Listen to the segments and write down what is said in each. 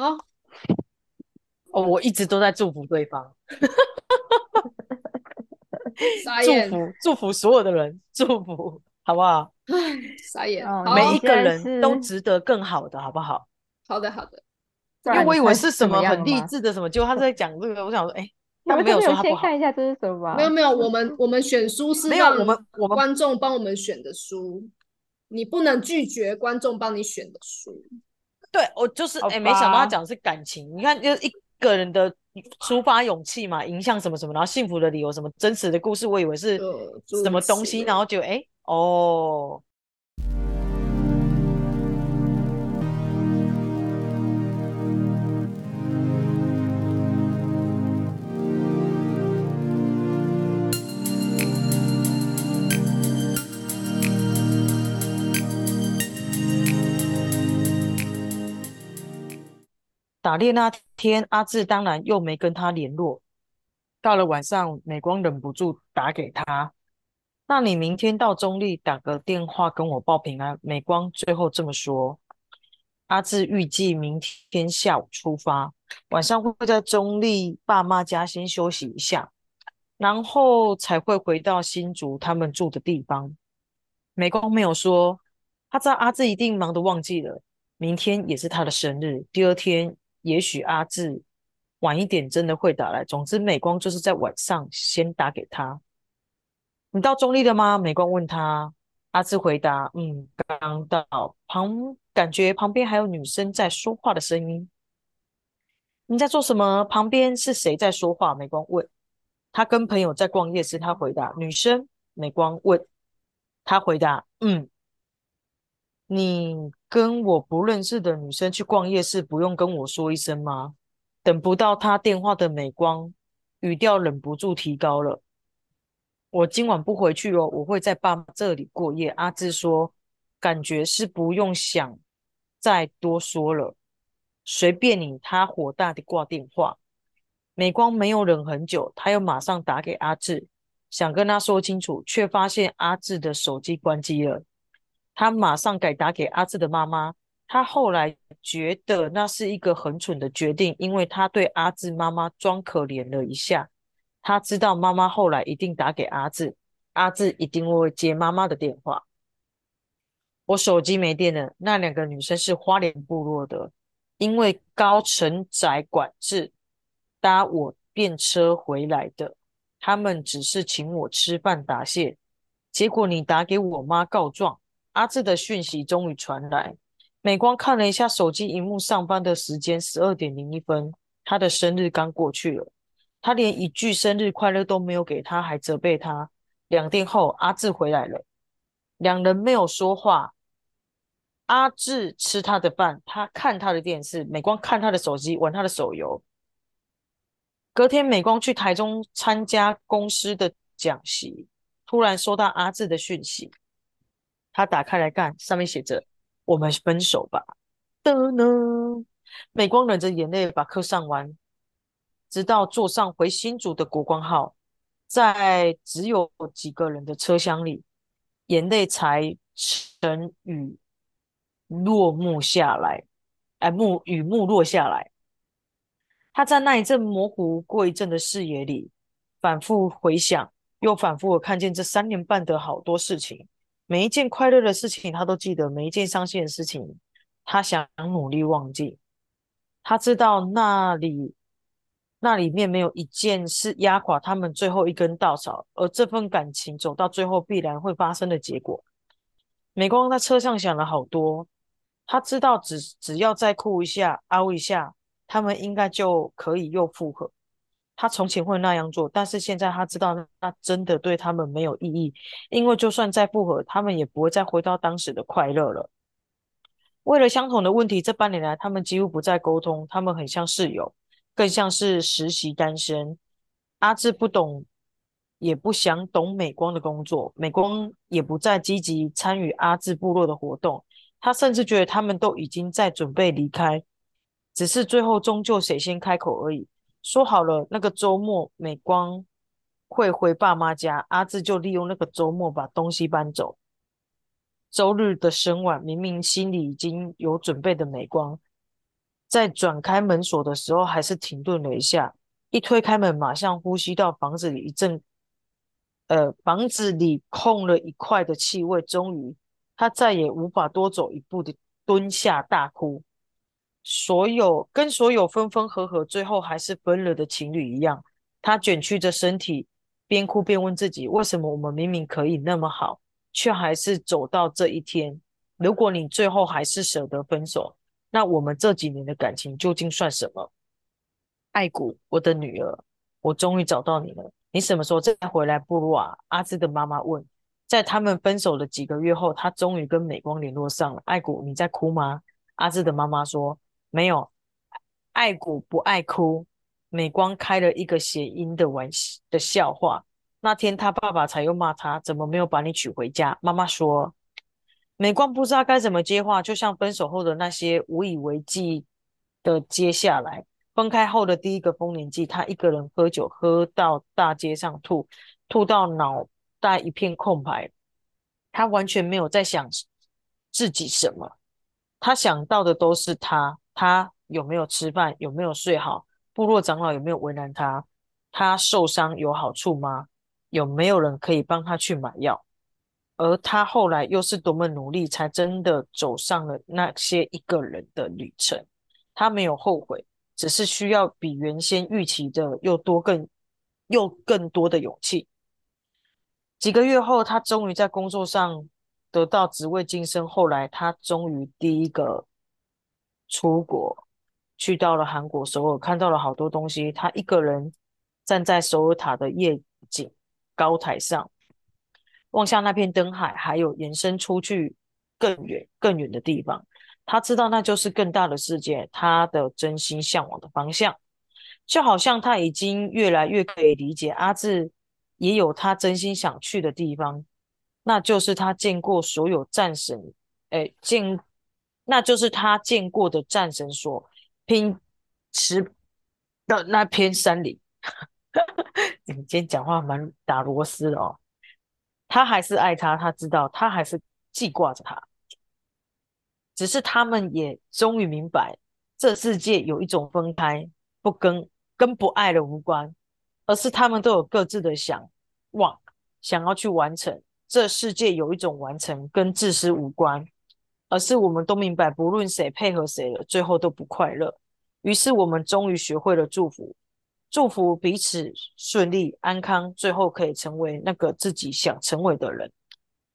好，哦，我一直都在祝福对方，祝眼，福祝福所有的人，祝福好不好？唉，傻眼。哦好，每一个人都值得更好的，好不好？好的，好的。不因为我以为是什么么很励志的什么，结果他在讲这个，我想说，哎，没有们没有先说他不好，看一下这是什么吗？没有没有，我们我们选书是没有让我们我们观众帮我们选的书，你不能拒绝观众帮你选的书。对我就是好哎，没想到他吧讲的是感情，你看，就是一个人的抒发勇气嘛，影响什么什么，然后幸福的理由什么真实的故事，我以为是什么东西，然后就哎哦，打猎那天，阿志当然又没跟他联络。到了晚上，美光忍不住打给他：“那你明天到中立打个电话跟我报平安。”美光最后这么说。阿志预计明天下午出发，晚上会在中立爸妈家先休息一下，然后才会回到新竹他们住的地方。美光没有说，他知道阿志一定忙得忘记了，明天也是他的生日，第二天也许阿志晚一点真的会打来。总之，美光就是在晚上先打给他。你到中立了吗？美光问他。阿志回答：“嗯，刚到。旁感觉旁边还有女生在说话的声音。你在做什么？旁边是谁在说话？”美光问。他跟朋友在逛夜市。他回答：“女生。”美光问。他回答：“嗯。”你跟我不认识的女生去逛夜市，不用跟我说一声吗？等不到他电话的美光，语调忍不住提高了。我今晚不回去哦，我会在爸妈这里过夜。阿志说，感觉是不用想再多说了，随便你。他火大的挂电话。美光没有忍很久，他又马上打给阿志，想跟他说清楚，却发现阿志的手机关机了。他马上改打给阿志的妈妈。他后来觉得那是一个很蠢的决定，因为他对阿志妈妈装可怜了一下。他知道妈妈后来一定打给阿志，阿志一定会接妈妈的电话。我手机没电了。那两个女生是花莲部落的，因为高承载管制，搭我便车回来的。他们只是请我吃饭答谢。结果你打给我妈告状。阿志的讯息终于传来。美光看了一下手机荧幕，上班的时间十二点零一分，他的生日刚过去了。他连一句生日快乐都没有给他，还责备他。两天后，阿志回来了，两人没有说话。阿志吃他的饭，他看他的电视，美光看他的手机，玩他的手游。隔天，美光去台中参加公司的讲习，突然收到阿志的讯息，他打开来看，上面写着：“我们分手吧。”的呢，美光忍着眼泪把课上完。直到坐上回新竹的国光号，在只有几个人的车厢里，眼泪才成雨落幕下来。哎，幕雨幕落下来，他在那一阵模糊过一阵的视野里，反复回想，又反复看见这三年半的好多事情，每一件快乐的事情他都记得，每一件伤心的事情，他想努力忘记。他知道那里。那里面没有一件是压垮他们最后一根稻草，而这份感情走到最后必然会发生的结果。美光在车上想了好多，他知道只只要再哭一下、凹一下，他们应该就可以又复合。他从前会那样做，但是现在他知道那真的对他们没有意义，因为就算再复合，他们也不会再回到当时的快乐了。为了相同的问题，这半年来他们几乎不再沟通，他们很像室友。更像是实习单身。阿志不懂，也不想懂美光的工作。美光也不再积极参与阿志部落的活动。他甚至觉得他们都已经在准备离开，只是最后终究谁先开口而已。说好了，那个周末美光会回爸妈家，阿志就利用那个周末把东西搬走。周日的深晚，明明心里已经有准备的美光。在转开门锁的时候，还是停顿了一下。一推开门，马上呼吸到房子里一阵，呃，房子里空了一块的气味。终于，他再也无法多走一步的蹲下大哭。所有跟所有分分合合，最后还是分了的情侣一样，他卷曲着身体，边哭边问自己：为什么我们明明可以那么好，却还是走到这一天？如果你最后还是舍得分手，那我们这几年的感情究竟算什么？爱谷，我的女儿，我终于找到你了。你什么时候再回来部落啊？阿志的妈妈问。在他们分手的几个月后，他终于跟美光联络上了。爱谷，你在哭吗？阿志的妈妈说没有。爱谷不爱哭。美光开了一个谐音的玩笑的笑话。那天他爸爸才又骂他，怎么没有把你娶回家？妈妈说。美光不知道该怎么接话，就像分手后的那些无以为继的接下来，分开后的第一个丰年祭，他一个人喝酒，喝到大街上吐，吐到脑袋一片空白，他完全没有在想自己什么，他想到的都是他，他有没有吃饭，有没有睡好，部落长老有没有为难他，他受伤有好处吗？有没有人可以帮他去买药？而他后来又是多么努力，才真的走上了那些一个人的旅程。他没有后悔，只是需要比原先预期的又多更又更多的勇气。几个月后，他终于在工作上得到职位晋升。后来，他终于第一个出国，去到了韩国首尔，看到了好多东西。他一个人站在首尔塔的夜景高台上。望向那片灯海，还有延伸出去更远、更远的地方，他知道那就是更大的世界，他的真心向往的方向。就好像他已经越来越可以理解阿志也有他真心想去的地方，那就是他见过所有战神，哎，见，那就是他见过的战神所拼持的那片山林。你今天讲话蛮打螺丝的哦。他还是爱他，他知道他还是记挂着他，只是他们也终于明白，这世界有一种分开不跟跟不爱的无关，而是他们都有各自的想望，想要去完成。这世界有一种完成跟自私无关，而是我们都明白，不论谁配合谁了，最后都不快乐。于是我们终于学会了祝福。祝福彼此顺利安康，最后可以成为那个自己想成为的人。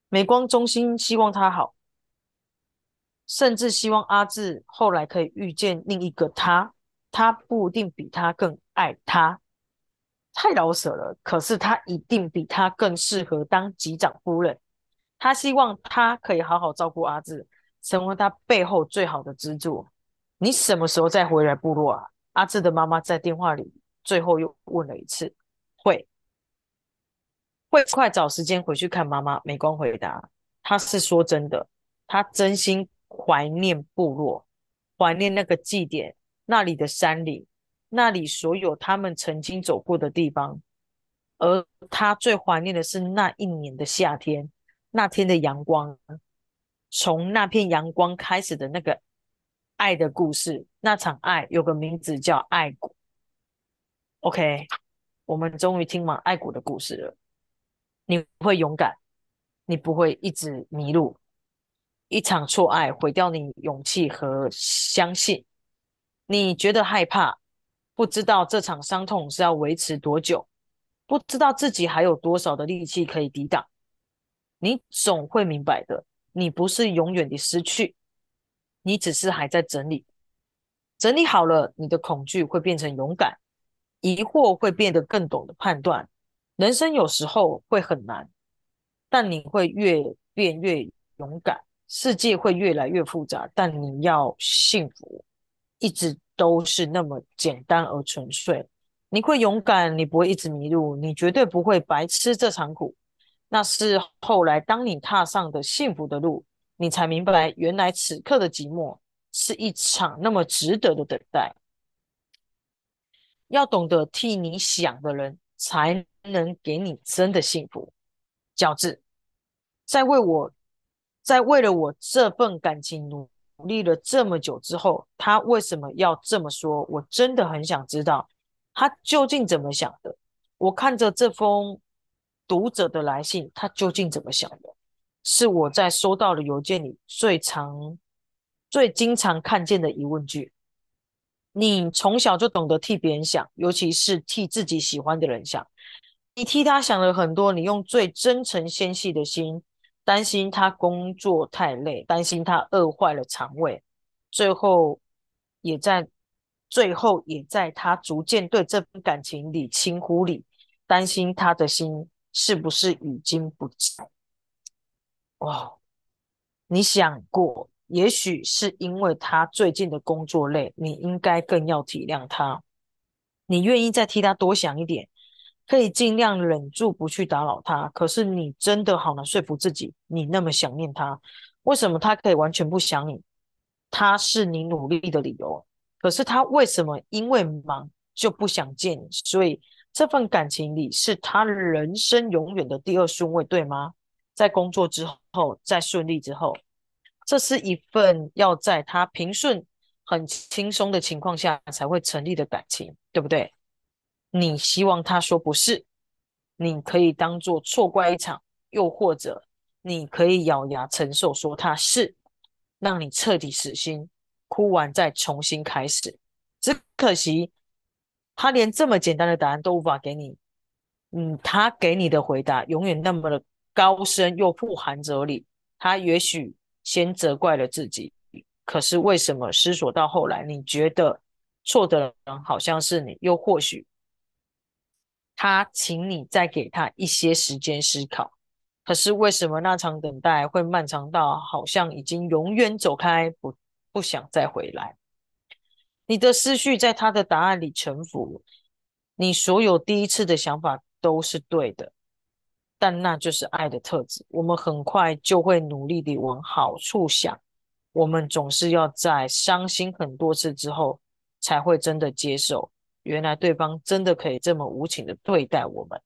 美光中心希望他好，甚至希望阿志后来可以遇见另一个他。他不一定比他更爱他，太老舍了。可是他一定比他更适合当级长夫人。他希望他可以好好照顾阿志，成为他背后最好的支柱。你什么时候再回来部落啊？阿志的妈妈在电话里。最后又问了一次，会会快找时间回去看妈妈。美光回答，他是说真的，他真心怀念部落，怀念那个祭典，那里的山里，那里所有他们曾经走过的地方。而他最怀念的是那一年的夏天，那天的阳光，从那片阳光开始的那个爱的故事。那场爱有个名字叫爱谷。OK，我们终于听完爱谷的故事了。你会勇敢，你不会一直迷路。一场错爱毁掉你勇气和相信。你觉得害怕，不知道这场伤痛是要维持多久，不知道自己还有多少的力气可以抵挡。你总会明白的，你不是永远的失去，你只是还在整理。整理好了，你的恐惧会变成勇敢。疑惑会变得更懂得判断，人生有时候会很难，但你会越变越勇敢。世界会越来越复杂，但你要幸福，一直都是那么简单而纯粹。你会勇敢，你不会一直迷路，你绝对不会白吃这场苦。那是后来当你踏上的幸福的路，你才明白，原来此刻的寂寞是一场那么值得的等待。要懂得替你想的人，才能给你真的幸福。饺子，在为我，在为了我这份感情努力了这么久之后，他为什么要这么说？我真的很想知道他究竟怎么想的。我看着这封读者的来信，他究竟怎么想的？是我在收到的邮件里最常、最经常看见的疑问句。你从小就懂得替别人想，尤其是替自己喜欢的人想。你替他想了很多，你用最真诚纤细的心。担心他工作太累，担心他饿坏了肠胃，最后也在最后也在他逐渐对这份感情里轻忽里，担心他的心是不是已经不在？哇，你想过，也许是因为他最近的工作累，你应该更要体谅他，你愿意再替他多想一点。可以尽量忍住不去打扰他，可是你真的好难说服自己，你那么想念他，为什么他可以完全不想你？他是你努力的理由，可是他为什么因为忙就不想见你？所以这份感情里是他人生永远的第二顺位，对吗？在工作之后，在顺利之后，这是一份要在他平顺、很轻松的情况下才会成立的感情，对不对？你希望他说不是，你可以当做错怪一场，又或者你可以咬牙承受说他是，让你彻底死心，哭完再重新开始。只可惜他连这么简单的答案都无法给你，嗯，他给你的回答永远那么的高深又富含哲理。他也许先责怪了自己，可是为什么思索到后来，你觉得错的人好像是你，又或许。他请你再给他一些时间思考，可是为什么那场等待会漫长到好像已经永远走开，不不想再回来？你的思绪在他的答案里沉浮，你所有第一次的想法都是对的，但那就是爱的特质。我们很快就会努力地往好处想，我们总是要在伤心很多次之后，才会真的接受。原来对方真的可以这么无情的对待我们。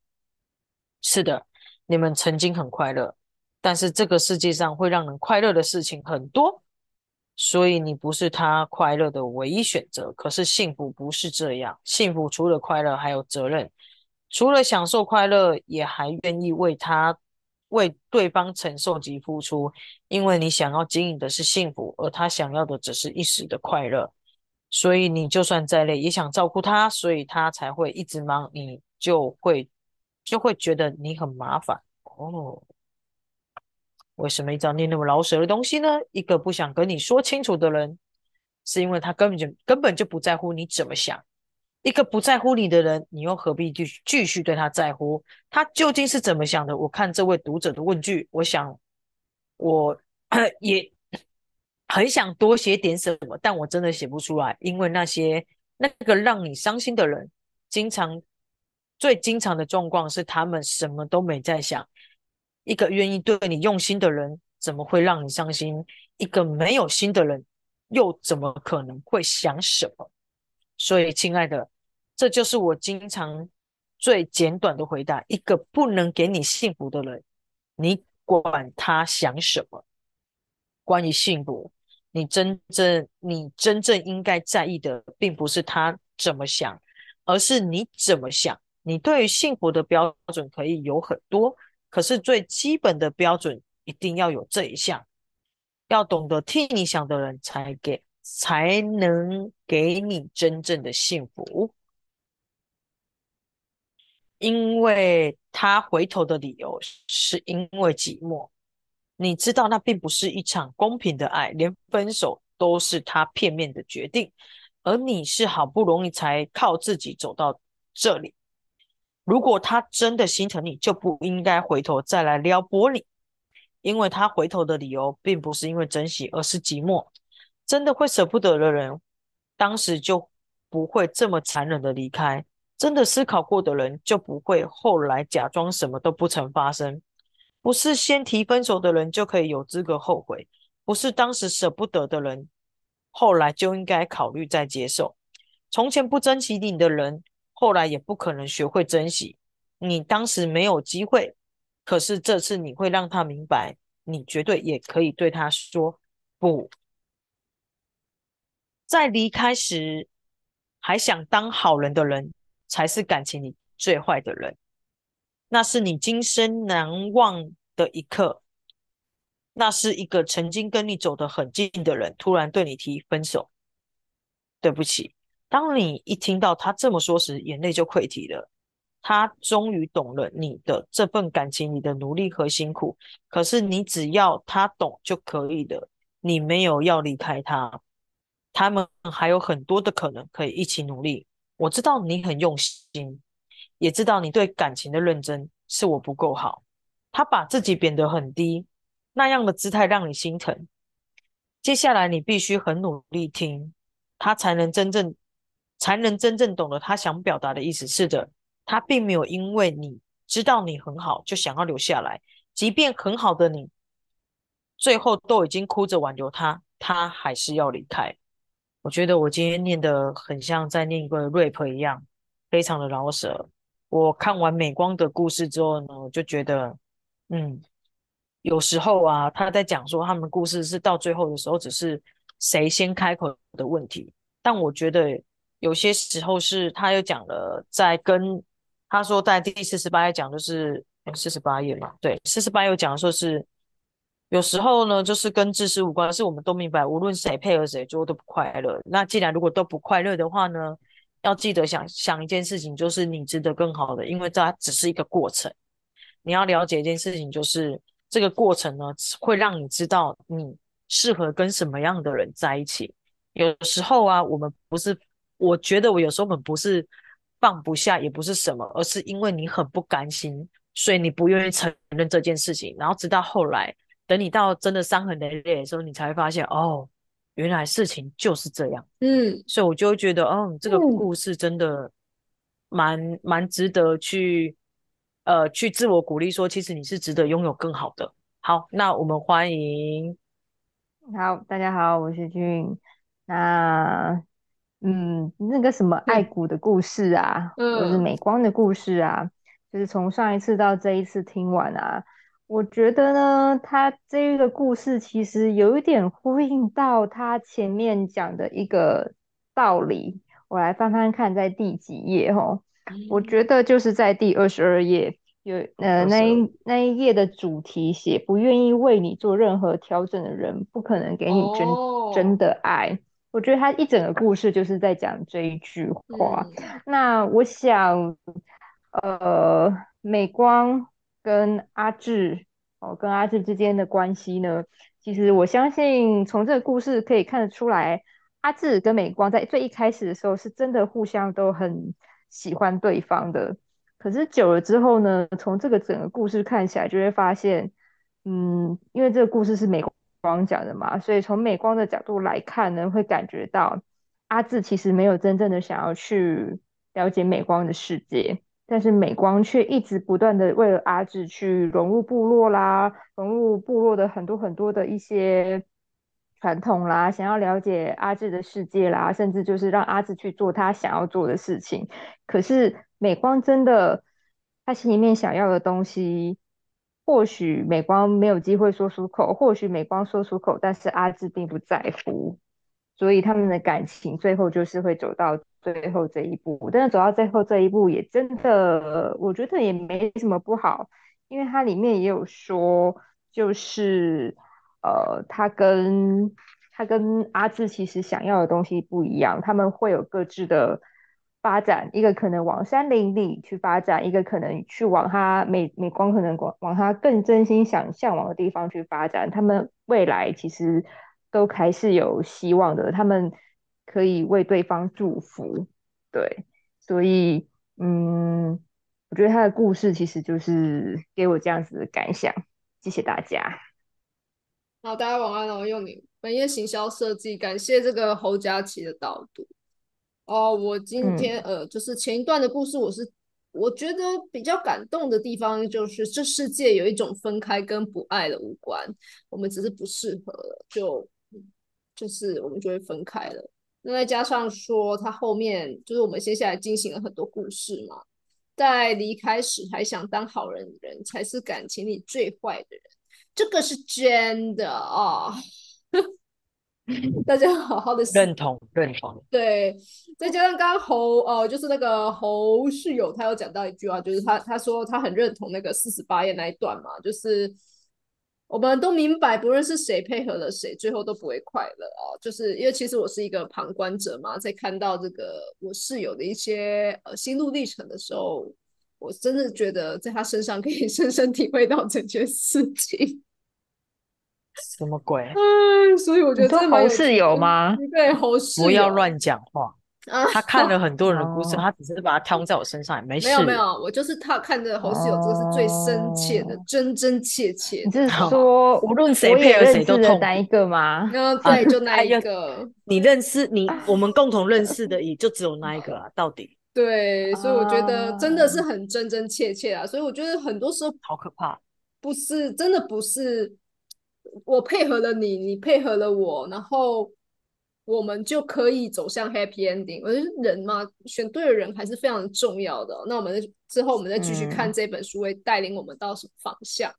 是的，你们曾经很快乐，但是这个世界上会让人快乐的事情很多，所以你不是他快乐的唯一选择。可是幸福不是这样，幸福除了快乐还有责任，除了享受快乐，也还愿意为他、为对方承受及付出，因为你想要经营的是幸福，而他想要的只是一时的快乐。所以你就算再累，也想照顾他，所以他才会一直忙，你就会就会觉得你很麻烦哦。为什么一直要念那么老舍的东西呢？一个不想跟你说清楚的人，是因为他根本就根本就不在乎你怎么想。一个不在乎你的人，你又何必继继续对他在乎？他究竟是怎么想的？我看这位读者的问句，我想我也。很想多写点什么，但我真的写不出来，因为那些那个让你伤心的人，经常最经常的状况是他们什么都没在想。一个愿意对你用心的人，怎么会让你伤心？一个没有心的人，又怎么可能会想什么？所以，亲爱的，这就是我经常最简短的回答：一个不能给你幸福的人，你管他想什么？关于幸福。你真正你真正应该在意的，并不是他怎么想，而是你怎么想。你对于幸福的标准可以有很多，可是最基本的标准一定要有这一项：要懂得替你想的人，才给才能给你真正的幸福。因为他回头的理由，是因为寂寞。你知道那并不是一场公平的爱，连分手都是他片面的决定，而你是好不容易才靠自己走到这里。如果他真的心疼你，就不应该回头再来撩拨你，因为他回头的理由并不是因为珍惜，而是寂寞。真的会舍不得的人，当时就不会这么残忍的离开。真的思考过的人，就不会后来假装什么都不曾发生。不是先提分手的人就可以有资格后悔，不是当时舍不得的人，后来就应该考虑再接受。从前不珍惜你的人，后来也不可能学会珍惜。你当时没有机会，可是这次你会让他明白，你绝对也可以对他说不。在离开时还想当好人的人，才是感情里最坏的人。那是你今生难忘的一刻。那是一个曾经跟你走得很近的人，突然对你提分手。对不起，当你一听到他这么说时，眼泪就溃堤了。他终于懂了你的这份感情你的努力和辛苦。可是你只要他懂就可以了，你没有要离开他。他们还有很多的可能可以一起努力。我知道你很用心，也知道你对感情的认真，是我不够好。他把自己贬得很低。那样的姿态让你心疼。接下来你必须很努力听，他才能真正才能真正懂得他想表达的意思。是的，他并没有因为你知道你很好就想要留下来，即便很好的你，最后都已经哭着挽留他，他还是要离开。我觉得我今天念的很像在念一个 rap 一样，非常的饶舌。我看完美光的故事之后呢，我就觉得，嗯。有时候啊，他在讲说他们故事是到最后的时候，只是谁先开口的问题。但我觉得有些时候是他又讲了，在跟他说在第四十八页讲就是四十八页嘛，对，四十八页讲说是有时候呢，就是跟知识无关，是我们都明白，无论谁配合谁，最后都不快乐。那既然如果都不快乐的话呢，要记得想想一件事情，就是你值得更好的，因为这只是一个过程。你要了解一件事情，就是。这个过程呢，会让你知道你适合跟什么样的人在一起。有时候啊，我们不是，我觉得我有时候我们不是放不下，也不是什么，而是因为你很不甘心，所以你不愿意承认这件事情。然后直到后来，等你到真的伤痕累累的时候，你才会发现，哦，原来事情就是这样。嗯，所以我就会觉得，哦，这个故事真的蛮蛮值得去。呃，去自我鼓励说，其实你是值得拥有更好的。好，那我们欢迎。好，大家好，我是俊。那，嗯，那个什么爱谷的故事啊，或是美光的故事啊，就是从上一次到这一次听完啊，我觉得呢，他这个故事其实有一点呼应到他前面讲的一个道理。我来翻翻看，在第几页哦？我觉得就是在第二十二页。有呃，那一那一页的主题写不愿意为你做任何调整的人，不可能给你真真的爱。我觉得他一整个故事就是在讲这一句话。那我想，呃，美光跟阿志哦，跟阿志之间的关系呢，其实我相信从这个故事可以看得出来，阿志跟美光在最一开始的时候是真的互相都很喜欢对方的。可是久了之后呢，从这个整个故事看起来，就会发现，嗯，因为这个故事是美光讲的嘛，所以从美光的角度来看呢，会感觉到阿志其实没有真正的想要去了解美光的世界，但是美光却一直不断的为了阿志去融入部落啦，融入部落的很多很多的一些传统啦，想要了解阿志的世界啦，甚至就是让阿志去做他想要做的事情，可是。美光真的，他心里面想要的东西，或许美光没有机会说出口，或许美光说出口，但是阿志并不在乎，所以他们的感情最后就是会走到最后这一步。但是走到最后这一步，也真的，我觉得也没什么不好，因为它里面也有说，就是呃，他跟他跟阿志其实想要的东西不一样，他们会有各自的。发展一个可能往山林里去发展，一个可能去往他美美光可能往往他更真心想向往的地方去发展。他们未来其实都还是有希望的，他们可以为对方祝福。对，所以嗯，我觉得他的故事其实就是给我这样子的感想。谢谢大家。好，大家晚安哦，用你本页行销设计，感谢这个侯佳琪的导读。哦，我今天呃，就是前一段的故事，我是我觉得比较感动的地方，就是这世界有一种分开跟不爱的无关，我们只是不适合了，就就是我们就会分开了。那再加上说，他后面就是我们接下来进行了很多故事嘛，在离开时还想当好人的人，才是感情里最坏的人，这个是真的啊。大家好好的认同认同。对，再加上刚刚侯呃，就是那个侯室友，他有讲到一句话，就是他他说他很认同那个四十八页那一段嘛，就是我们都明白，不论是谁配合了谁，最后都不会快乐啊。就是因为其实我是一个旁观者嘛，在看到这个我室友的一些呃心路历程的时候，我真的觉得在他身上可以 深深体会到这件事情。什么鬼？嗯，所以我觉得这侯室友吗？对，侯室友不要乱讲话。他看了很多人的故事，他只是把它套用在我身上，也没事。没有没有，我就是他看着侯室友，这个是最深切的，真真切切。你是说无论谁配合谁都痛哪一个吗？嗯，对，就 那一个。你认识你，我们共同认识的也就只有那一个啊，到底。对，所以我觉得真的是很真真切切啊，所以我觉得很多时候好可怕，不是真的不是。我配合了你，你配合了我，然后我们就可以走向 happy ending。我觉得人嘛，选对了人还是非常重要的。那我们之后我们再继续看这本书会带领我们到什么方向？